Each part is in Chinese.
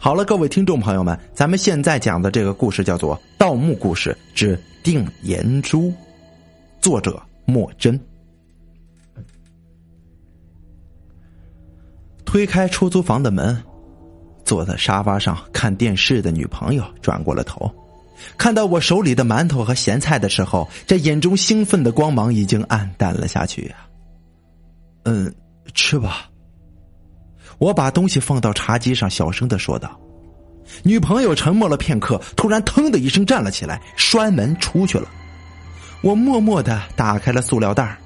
好了，各位听众朋友们，咱们现在讲的这个故事叫做《盗墓故事之定颜珠》，作者莫真。推开出租房的门，坐在沙发上看电视的女朋友转过了头，看到我手里的馒头和咸菜的时候，这眼中兴奋的光芒已经暗淡了下去呀。嗯，吃吧。我把东西放到茶几上，小声的说道。女朋友沉默了片刻，突然腾的一声站了起来，摔门出去了。我默默的打开了塑料袋，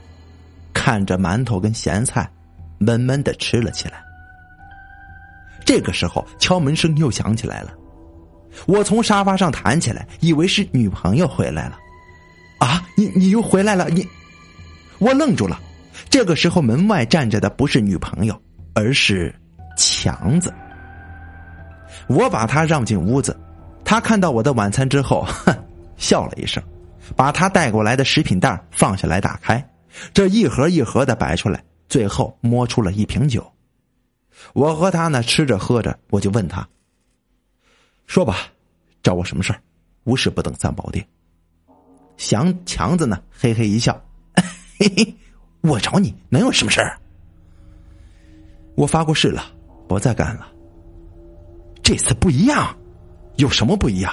看着馒头跟咸菜，闷闷的吃了起来。这个时候，敲门声又响起来了。我从沙发上弹起来，以为是女朋友回来了。啊，你你又回来了？你，我愣住了。这个时候，门外站着的不是女朋友，而是强子。我把他让进屋子，他看到我的晚餐之后，哼，笑了一声，把他带过来的食品袋放下来，打开，这一盒一盒的摆出来，最后摸出了一瓶酒。我和他呢吃着喝着，我就问他：“说吧，找我什么事儿？无事不登三宝殿。”祥强子呢嘿嘿一笑：“嘿嘿，我找你能有什么事儿？我发过誓了，不再干了。这次不一样，有什么不一样？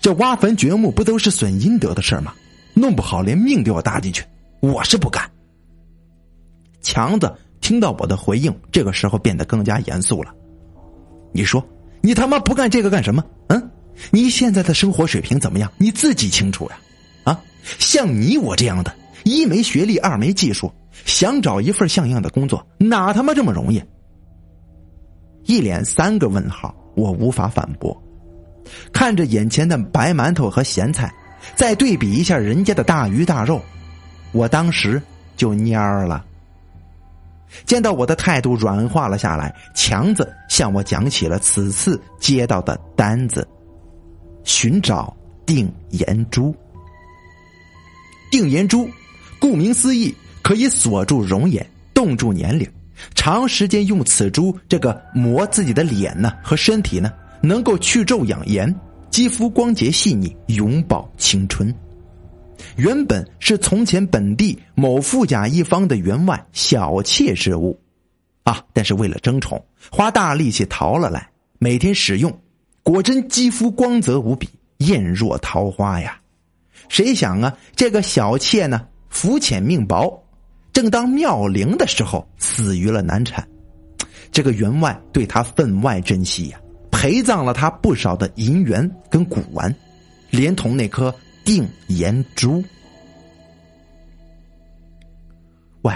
这挖坟掘墓不都是损阴德的事吗？弄不好连命都要搭进去，我是不干。”强子。听到我的回应，这个时候变得更加严肃了。你说，你他妈不干这个干什么？嗯，你现在的生活水平怎么样？你自己清楚呀。啊，像你我这样的，一没学历，二没技术，想找一份像样的工作，哪他妈这么容易？一连三个问号，我无法反驳。看着眼前的白馒头和咸菜，再对比一下人家的大鱼大肉，我当时就蔫儿了。见到我的态度软化了下来，强子向我讲起了此次接到的单子：寻找定颜珠。定颜珠，顾名思义，可以锁住容颜，冻住年龄。长时间用此珠这个磨自己的脸呢和身体呢，能够去皱养颜，肌肤光洁细腻，永葆青春。原本是从前本地某富甲一方的员外小妾之物，啊！但是为了争宠，花大力气淘了来，每天使用，果真肌肤光泽无比，艳若桃花呀！谁想啊，这个小妾呢，肤浅命薄，正当妙龄的时候，死于了难产。这个员外对她分外珍惜呀，陪葬了她不少的银元跟古玩，连同那颗。定颜珠，喂，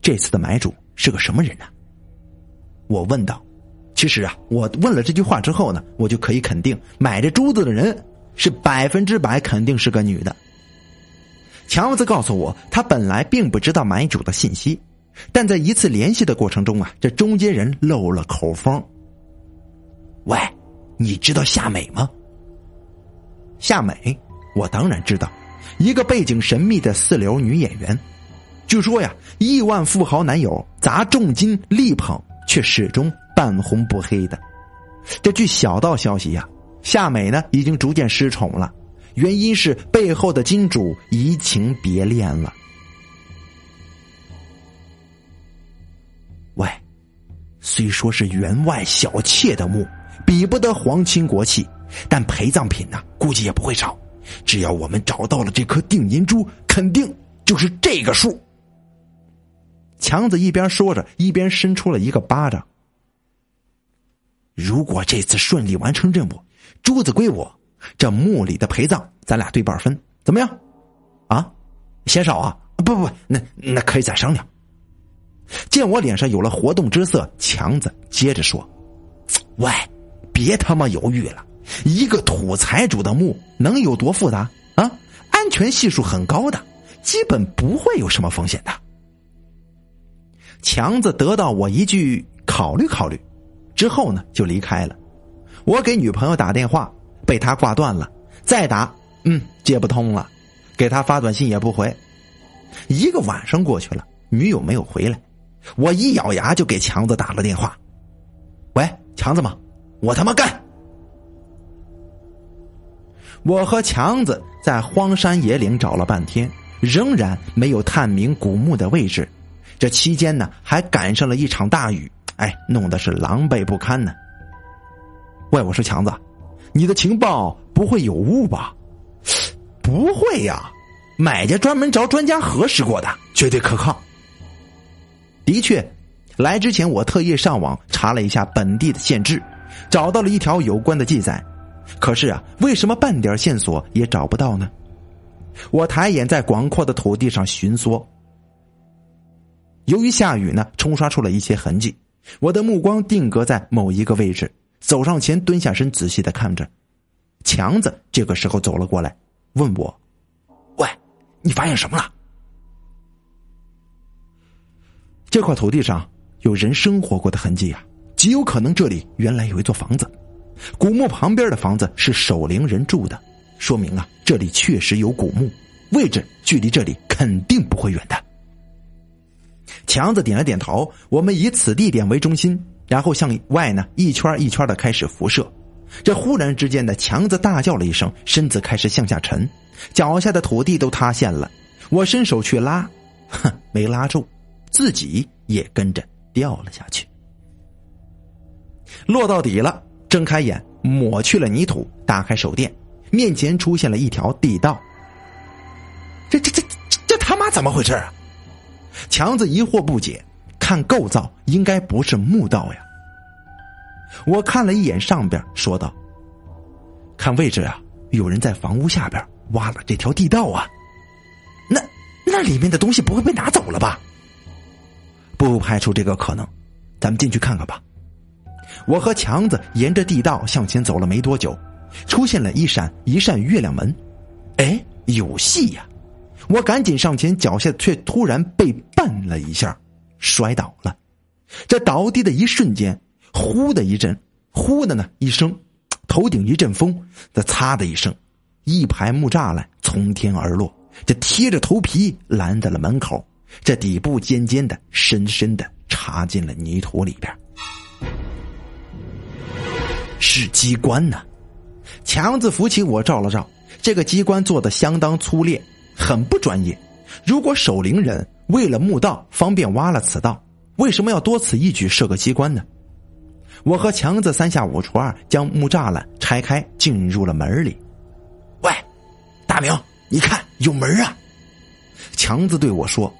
这次的买主是个什么人呢？我问道。其实啊，我问了这句话之后呢，我就可以肯定，买这珠子的人是百分之百肯定是个女的。强子告诉我，他本来并不知道买主的信息，但在一次联系的过程中啊，这中间人漏了口风。喂，你知道夏美吗？夏美。我当然知道，一个背景神秘的四流女演员。据说呀，亿万富豪男友砸重金力捧，却始终半红不黑的。这据小道消息呀，夏美呢已经逐渐失宠了，原因是背后的金主移情别恋了。喂，虽说是员外小妾的墓，比不得皇亲国戚，但陪葬品呢，估计也不会少。只要我们找到了这颗定银珠，肯定就是这个数。强子一边说着，一边伸出了一个巴掌。如果这次顺利完成任务，珠子归我，这墓里的陪葬咱俩对半分，怎么样？啊，嫌少啊？不不不，那那可以再商量。见我脸上有了活动之色，强子接着说：“喂，别他妈犹豫了。”一个土财主的墓能有多复杂啊？安全系数很高的，基本不会有什么风险的。强子得到我一句“考虑考虑”，之后呢就离开了。我给女朋友打电话，被他挂断了，再打，嗯，接不通了。给他发短信也不回。一个晚上过去了，女友没有回来，我一咬牙就给强子打了电话：“喂，强子吗？我他妈干！我和强子在荒山野岭找了半天，仍然没有探明古墓的位置。这期间呢，还赶上了一场大雨，哎，弄得是狼狈不堪呢。喂，我说强子，你的情报不会有误吧？不会呀，买家专门找专家核实过的，绝对可靠。的确，来之前我特意上网查了一下本地的县志，找到了一条有关的记载。可是啊，为什么半点线索也找不到呢？我抬眼在广阔的土地上寻索，由于下雨呢，冲刷出了一些痕迹。我的目光定格在某一个位置，走上前，蹲下身，仔细的看着。强子这个时候走了过来，问我：“喂，你发现什么了？”这块土地上有人生活过的痕迹啊，极有可能这里原来有一座房子。古墓旁边的房子是守灵人住的，说明啊，这里确实有古墓，位置距离这里肯定不会远的。强子点了点头，我们以此地点为中心，然后向外呢一圈一圈的开始辐射。这忽然之间的，强子大叫了一声，身子开始向下沉，脚下的土地都塌陷了。我伸手去拉，哼，没拉住，自己也跟着掉了下去，落到底了。睁开眼，抹去了泥土，打开手电，面前出现了一条地道。这这这这他妈怎么回事啊？强子疑惑不解，看构造应该不是墓道呀。我看了一眼上边，说道：“看位置啊，有人在房屋下边挖了这条地道啊。那那里面的东西不会被拿走了吧？不排除这个可能，咱们进去看看吧。”我和强子沿着地道向前走了没多久，出现了一扇一扇月亮门，哎，有戏呀！我赶紧上前，脚下却突然被绊了一下，摔倒了。这倒地的一瞬间，呼的一阵，呼的呢一声，头顶一阵风，这擦的一声，一排木栅栏从天而落，这贴着头皮拦在了门口，这底部尖尖的，深深的插进了泥土里边。是机关呢，强子扶起我照了照，这个机关做的相当粗劣，很不专业。如果守灵人为了墓道方便挖了此道，为什么要多此一举设个机关呢？我和强子三下五除二将木栅栏拆开，进入了门里。喂，大明，你看有门啊！强子对我说，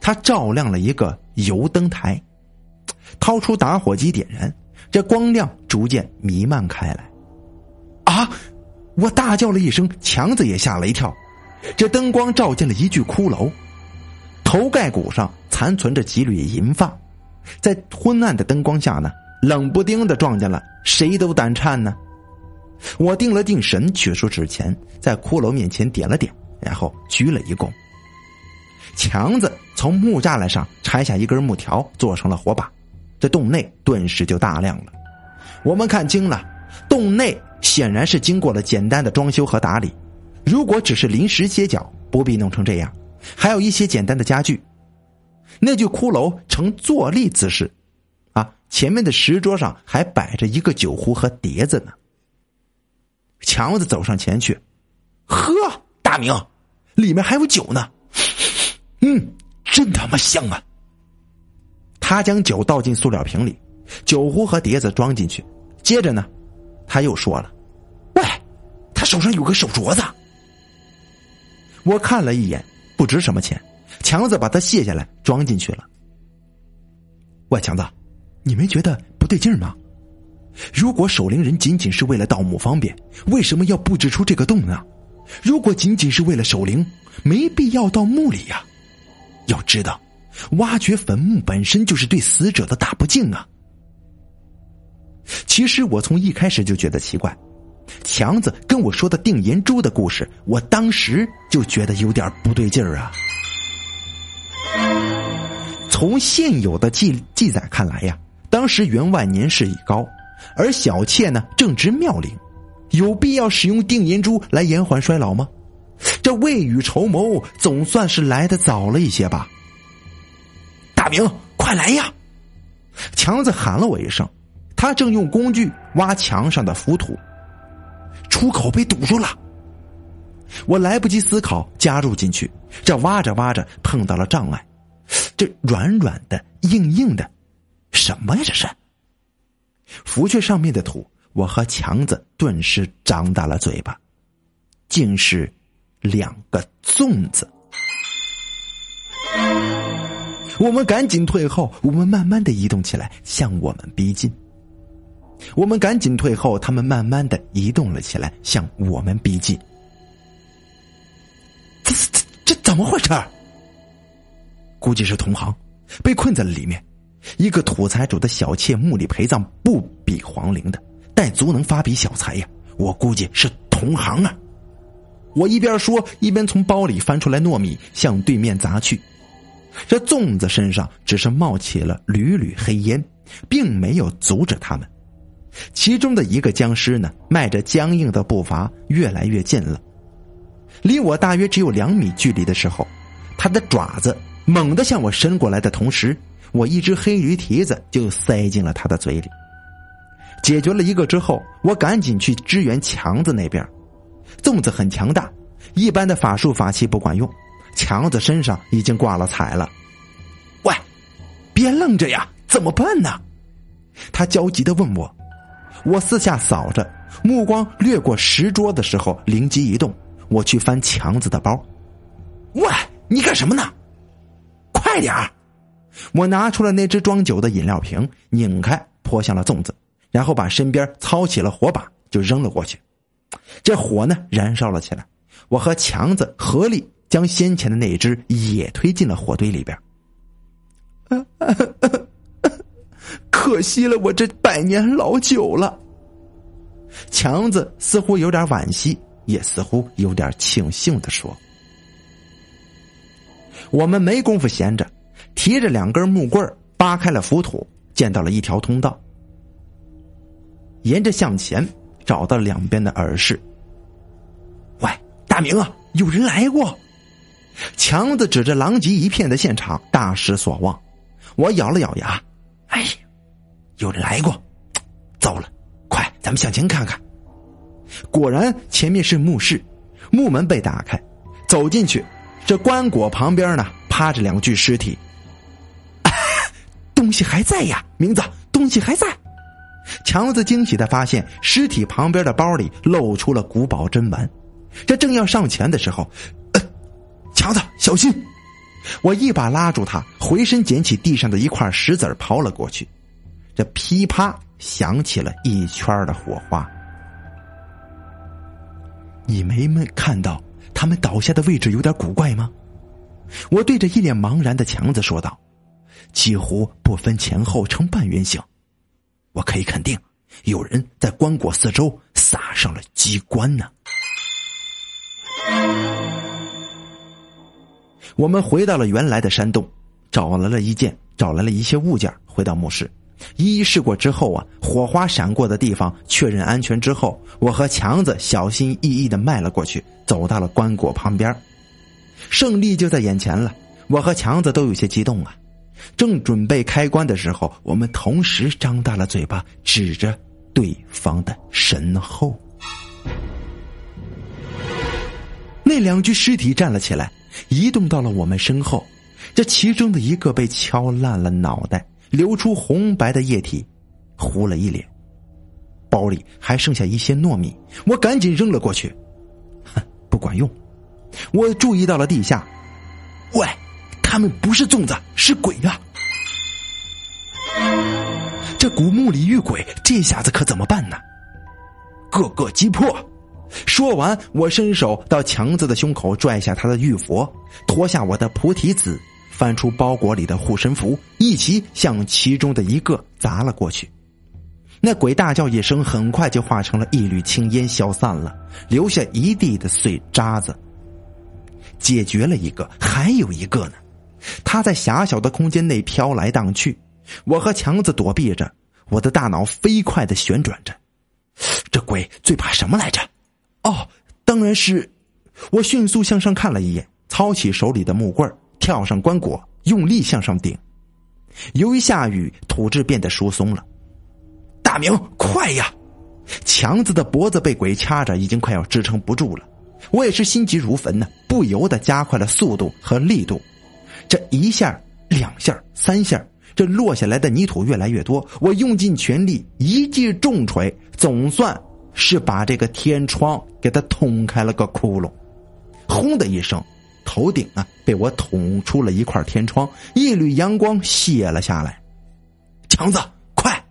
他照亮了一个油灯台，掏出打火机点燃。这光亮逐渐弥漫开来，啊！我大叫了一声，强子也吓了一跳。这灯光照进了一具骷髅，头盖骨上残存着几缕银发，在昏暗的灯光下呢，冷不丁的撞见了，谁都胆颤呢。我定了定神，取出纸钱，在骷髅面前点了点，然后鞠了一躬。强子从木栅栏上拆下一根木条，做成了火把。这洞内顿时就大亮了，我们看清了，洞内显然是经过了简单的装修和打理。如果只是临时歇脚，不必弄成这样。还有一些简单的家具。那具骷髅呈坐立姿势，啊，前面的石桌上还摆着一个酒壶和碟子呢。强子走上前去，喝，大明，里面还有酒呢。嗯，真他妈香啊！他将酒倒进塑料瓶里，酒壶和碟子装进去。接着呢，他又说了：“喂，他手上有个手镯子。”我看了一眼，不值什么钱。强子把它卸下来装进去了。喂，强子，你没觉得不对劲吗？如果守灵人仅仅是为了盗墓方便，为什么要布置出这个洞呢？如果仅仅是为了守灵，没必要到墓里呀。要知道。挖掘坟墓本身就是对死者的大不敬啊！其实我从一开始就觉得奇怪，强子跟我说的定银珠的故事，我当时就觉得有点不对劲儿啊。从现有的记记载看来呀，当时员外年事已高，而小妾呢正值妙龄，有必要使用定银珠来延缓衰老吗？这未雨绸缪，总算是来的早了一些吧。大明，快来呀！强子喊了我一声，他正用工具挖墙上的浮土，出口被堵住了。我来不及思考，加入进去。这挖着挖着，碰到了障碍，这软软的、硬硬的，什么呀？这是？拂去上面的土，我和强子顿时张大了嘴巴，竟是两个粽子。我们赶紧退后，我们慢慢的移动起来，向我们逼近。我们赶紧退后，他们慢慢的移动了起来，向我们逼近。这这这怎么回事？估计是同行，被困在了里面。一个土财主的小妾墓里陪葬，不比皇陵的，但足能发笔小财呀。我估计是同行啊。我一边说，一边从包里翻出来糯米，向对面砸去。这粽子身上只是冒起了缕缕黑烟，并没有阻止他们。其中的一个僵尸呢，迈着僵硬的步伐越来越近了。离我大约只有两米距离的时候，他的爪子猛地向我伸过来的同时，我一只黑驴蹄子就塞进了他的嘴里。解决了一个之后，我赶紧去支援强子那边。粽子很强大，一般的法术法器不管用。强子身上已经挂了彩了。喂，别愣着呀，怎么办呢？他焦急的问我。我四下扫着，目光掠过石桌的时候，灵机一动，我去翻强子的包。喂，你干什么呢？快点儿！我拿出了那只装酒的饮料瓶，拧开，泼向了粽子，然后把身边操起了火把，就扔了过去。这火呢，燃烧了起来。我和强子合力将先前的那只也推进了火堆里边。可惜了我这百年老酒了。强子似乎有点惋惜，也似乎有点庆幸的说：“我们没工夫闲着，提着两根木棍扒开了浮土，见到了一条通道。沿着向前，找到两边的耳室。喂，大明啊，有人来过！”强子指着狼藉一片的现场，大失所望。我咬了咬牙，哎！有人来过，糟了！快，咱们向前看看。果然，前面是墓室，木门被打开，走进去，这棺椁旁边呢，趴着两具尸体。东西还在呀，名字，东西还在。强子惊喜的发现，尸体旁边的包里露出了古宝珍玩。这正要上前的时候，呃，强子，小心！我一把拉住他，回身捡起地上的一块石子抛了过去。这噼啪响起了一圈的火花，你没没看到他们倒下的位置有点古怪吗？我对着一脸茫然的强子说道：“几乎不分前后呈半圆形，我可以肯定，有人在棺椁四周撒上了机关呢。”我们回到了原来的山洞，找来了一件，找来了一些物件，回到墓室。一一试过之后啊，火花闪过的地方确认安全之后，我和强子小心翼翼的迈了过去，走到了棺椁旁边。胜利就在眼前了，我和强子都有些激动啊。正准备开棺的时候，我们同时张大了嘴巴，指着对方的身后。那两具尸体站了起来，移动到了我们身后。这其中的一个被敲烂了脑袋。流出红白的液体，糊了一脸。包里还剩下一些糯米，我赶紧扔了过去。哼，不管用。我注意到了地下，喂，他们不是粽子，是鬼啊！这古墓里遇鬼，这下子可怎么办呢？个个击破！说完，我伸手到强子的胸口拽下他的玉佛，脱下我的菩提子。翻出包裹里的护身符，一齐向其中的一个砸了过去。那鬼大叫一声，很快就化成了一缕青烟，消散了，留下一地的碎渣子。解决了一个，还有一个呢。他在狭小的空间内飘来荡去，我和强子躲避着，我的大脑飞快的旋转着。这鬼最怕什么来着？哦，当然是……我迅速向上看了一眼，操起手里的木棍跳上棺椁，用力向上顶。由于下雨，土质变得疏松了。大明，快呀！强子的脖子被鬼掐着，已经快要支撑不住了。我也是心急如焚呢，不由得加快了速度和力度。这一下、两下、三下，这落下来的泥土越来越多。我用尽全力，一记重锤，总算是把这个天窗给它捅开了个窟窿。轰的一声，头顶啊被我捅出了一块天窗，一缕阳光泻了下来。强子，快！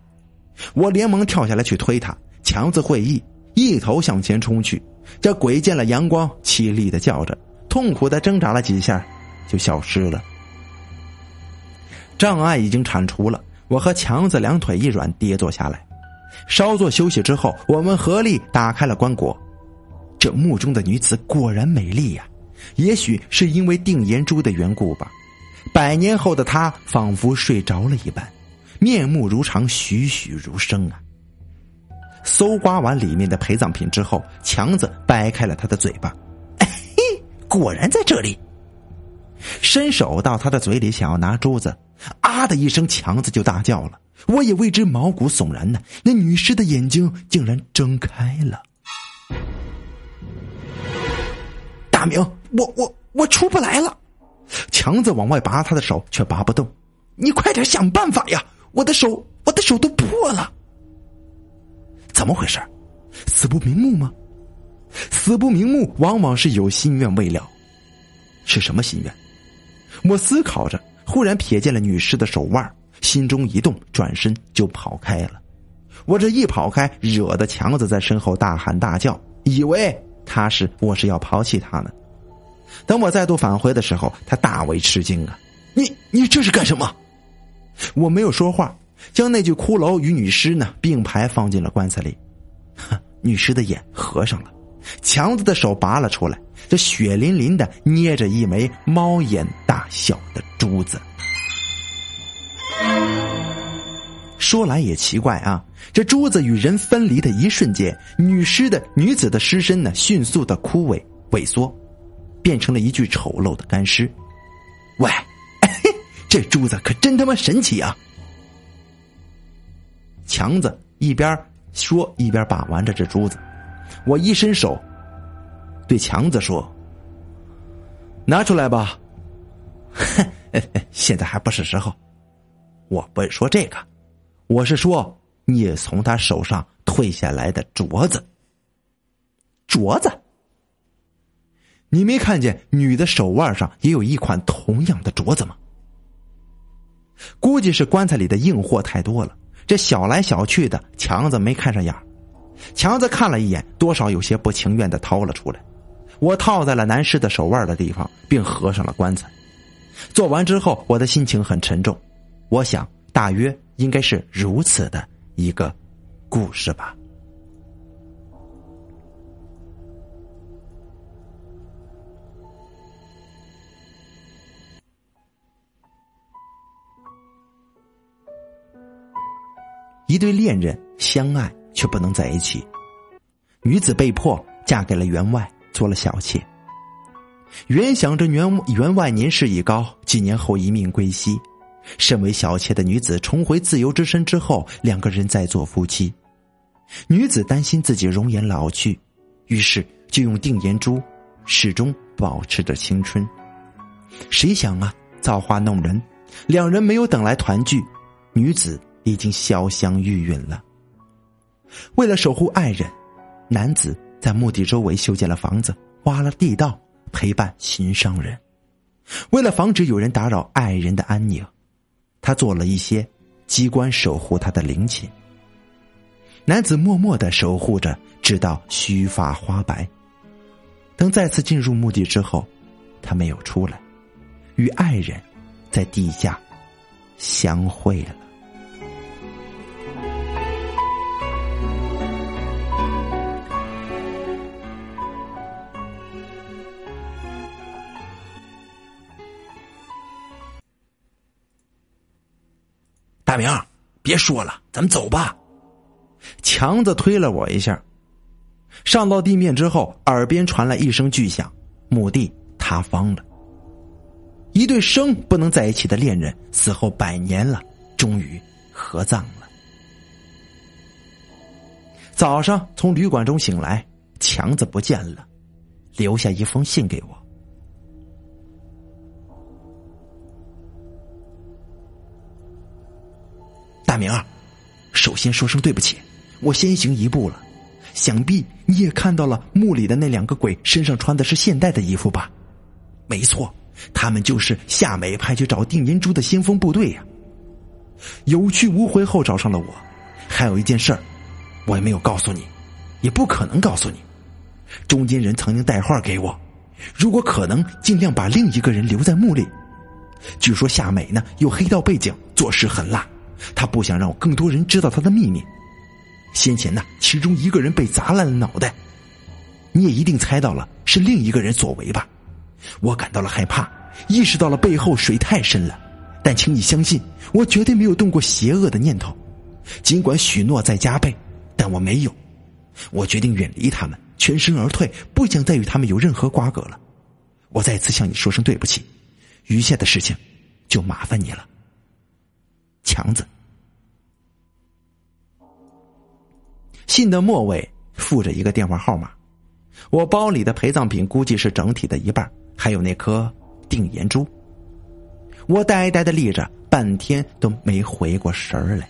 我连忙跳下来去推他。强子会意，一头向前冲去。这鬼见了阳光，凄厉的叫着，痛苦的挣扎了几下，就消失了。障碍已经铲除了，我和强子两腿一软，跌坐下来。稍作休息之后，我们合力打开了棺椁。这墓中的女子果然美丽呀，也许是因为定颜珠的缘故吧。百年后的她仿佛睡着了一般，面目如常，栩栩如生啊。搜刮完里面的陪葬品之后，强子掰开了他的嘴巴，嘿，果然在这里。伸手到他的嘴里想要拿珠子，啊的一声，强子就大叫了。我也为之毛骨悚然呢。那女尸的眼睛竟然睁开了。明，我我我出不来了。强子往外拔他的手，却拔不动。你快点想办法呀！我的手，我的手都破了。怎么回事？死不瞑目吗？死不瞑目往往是有心愿未了。是什么心愿？我思考着，忽然瞥见了女尸的手腕，心中一动，转身就跑开了。我这一跑开，惹得强子在身后大喊大叫，以为他是我是要抛弃他呢。等我再度返回的时候，他大为吃惊啊！你你这是干什么？我没有说话。将那具骷髅与女尸呢并排放进了棺材里，女尸的眼合上了，强子的手拔了出来，这血淋淋的捏着一枚猫眼大小的珠子。说来也奇怪啊，这珠子与人分离的一瞬间，女尸的女子的尸身呢迅速的枯萎萎缩，变成了一具丑陋的干尸。喂，这珠子可真他妈神奇啊！强子一边说一边把玩着这珠子，我一伸手，对强子说：“拿出来吧。”现在还不是时候。我不会说这个，我是说你从他手上退下来的镯子。镯子，你没看见女的手腕上也有一款同样的镯子吗？估计是棺材里的硬货太多了。这小来小去的强子没看上眼强子看了一眼，多少有些不情愿的掏了出来。我套在了男尸的手腕的地方，并合上了棺材。做完之后，我的心情很沉重。我想，大约应该是如此的一个故事吧。一对恋人相爱却不能在一起，女子被迫嫁给了员外，做了小妾。原想着员员外年事已高，几年后一命归西，身为小妾的女子重回自由之身之后，两个人再做夫妻。女子担心自己容颜老去，于是就用定颜珠，始终保持着青春。谁想啊，造化弄人，两人没有等来团聚，女子。已经潇湘玉殒了。为了守护爱人，男子在墓地周围修建了房子，挖了地道，陪伴心上人。为了防止有人打扰爱人的安宁，他做了一些机关守护他的陵寝。男子默默的守护着，直到须发花白。等再次进入墓地之后，他没有出来，与爱人在地下相会了。大明，别说了，咱们走吧。强子推了我一下，上到地面之后，耳边传来一声巨响，墓地塌方了。一对生不能在一起的恋人，死后百年了，终于合葬了。早上从旅馆中醒来，强子不见了，留下一封信给我。大明儿，首先说声对不起，我先行一步了。想必你也看到了墓里的那两个鬼身上穿的是现代的衣服吧？没错，他们就是夏美派去找定银珠的先锋部队呀。有去无回后找上了我，还有一件事儿，我也没有告诉你，也不可能告诉你。中间人曾经带话给我，如果可能，尽量把另一个人留在墓里。据说夏美呢有黑道背景，做事很辣，他不想让更多人知道他的秘密。先前呢，其中一个人被砸烂了脑袋，你也一定猜到了是另一个人所为吧？我感到了害怕，意识到了背后水太深了，但请你相信，我绝对没有动过邪恶的念头。尽管许诺在加倍，但我没有。我决定远离他们，全身而退，不想再与他们有任何瓜葛了。我再次向你说声对不起，余下的事情就麻烦你了，强子。信的末尾附着一个电话号码，我包里的陪葬品估计是整体的一半，还有那颗定颜珠。我呆呆的立着，半天都没回过神儿来。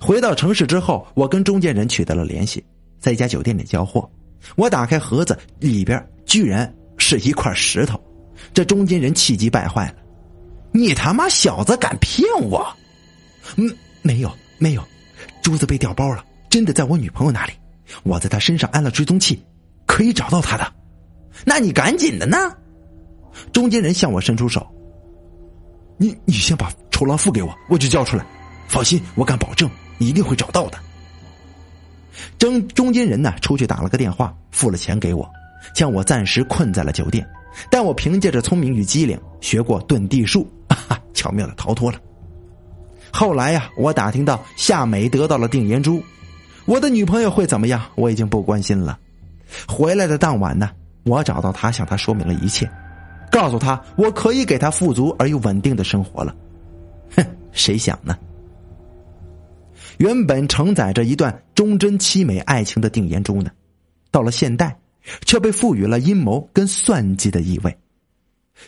回到城市之后，我跟中间人取得了联系，在一家酒店里交货。我打开盒子，里边居然是一块石头，这中间人气急败坏了：“你他妈小子敢骗我？”“嗯，没有。”没有，珠子被调包了，真的在我女朋友那里。我在她身上安了追踪器，可以找到她的。那你赶紧的呢！中间人向我伸出手，你你先把酬劳付给我，我就交出来。放心，我敢保证，一定会找到的。中中间人呢，出去打了个电话，付了钱给我，将我暂时困在了酒店。但我凭借着聪明与机灵，学过遁地术，哈，巧妙的逃脱了。后来呀，我打听到夏美得到了定颜珠，我的女朋友会怎么样？我已经不关心了。回来的当晚呢，我找到她，向她说明了一切，告诉她我可以给她富足而又稳定的生活了。哼，谁想呢？原本承载着一段忠贞凄美爱情的定颜珠呢，到了现代，却被赋予了阴谋跟算计的意味。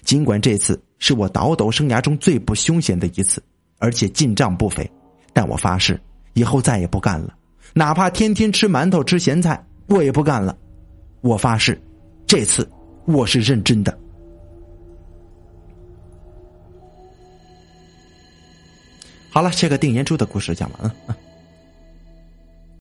尽管这次是我倒斗生涯中最不凶险的一次。而且进账不菲，但我发誓以后再也不干了，哪怕天天吃馒头吃咸菜，我也不干了。我发誓，这次我是认真的。好了，这个定颜珠的故事讲完了。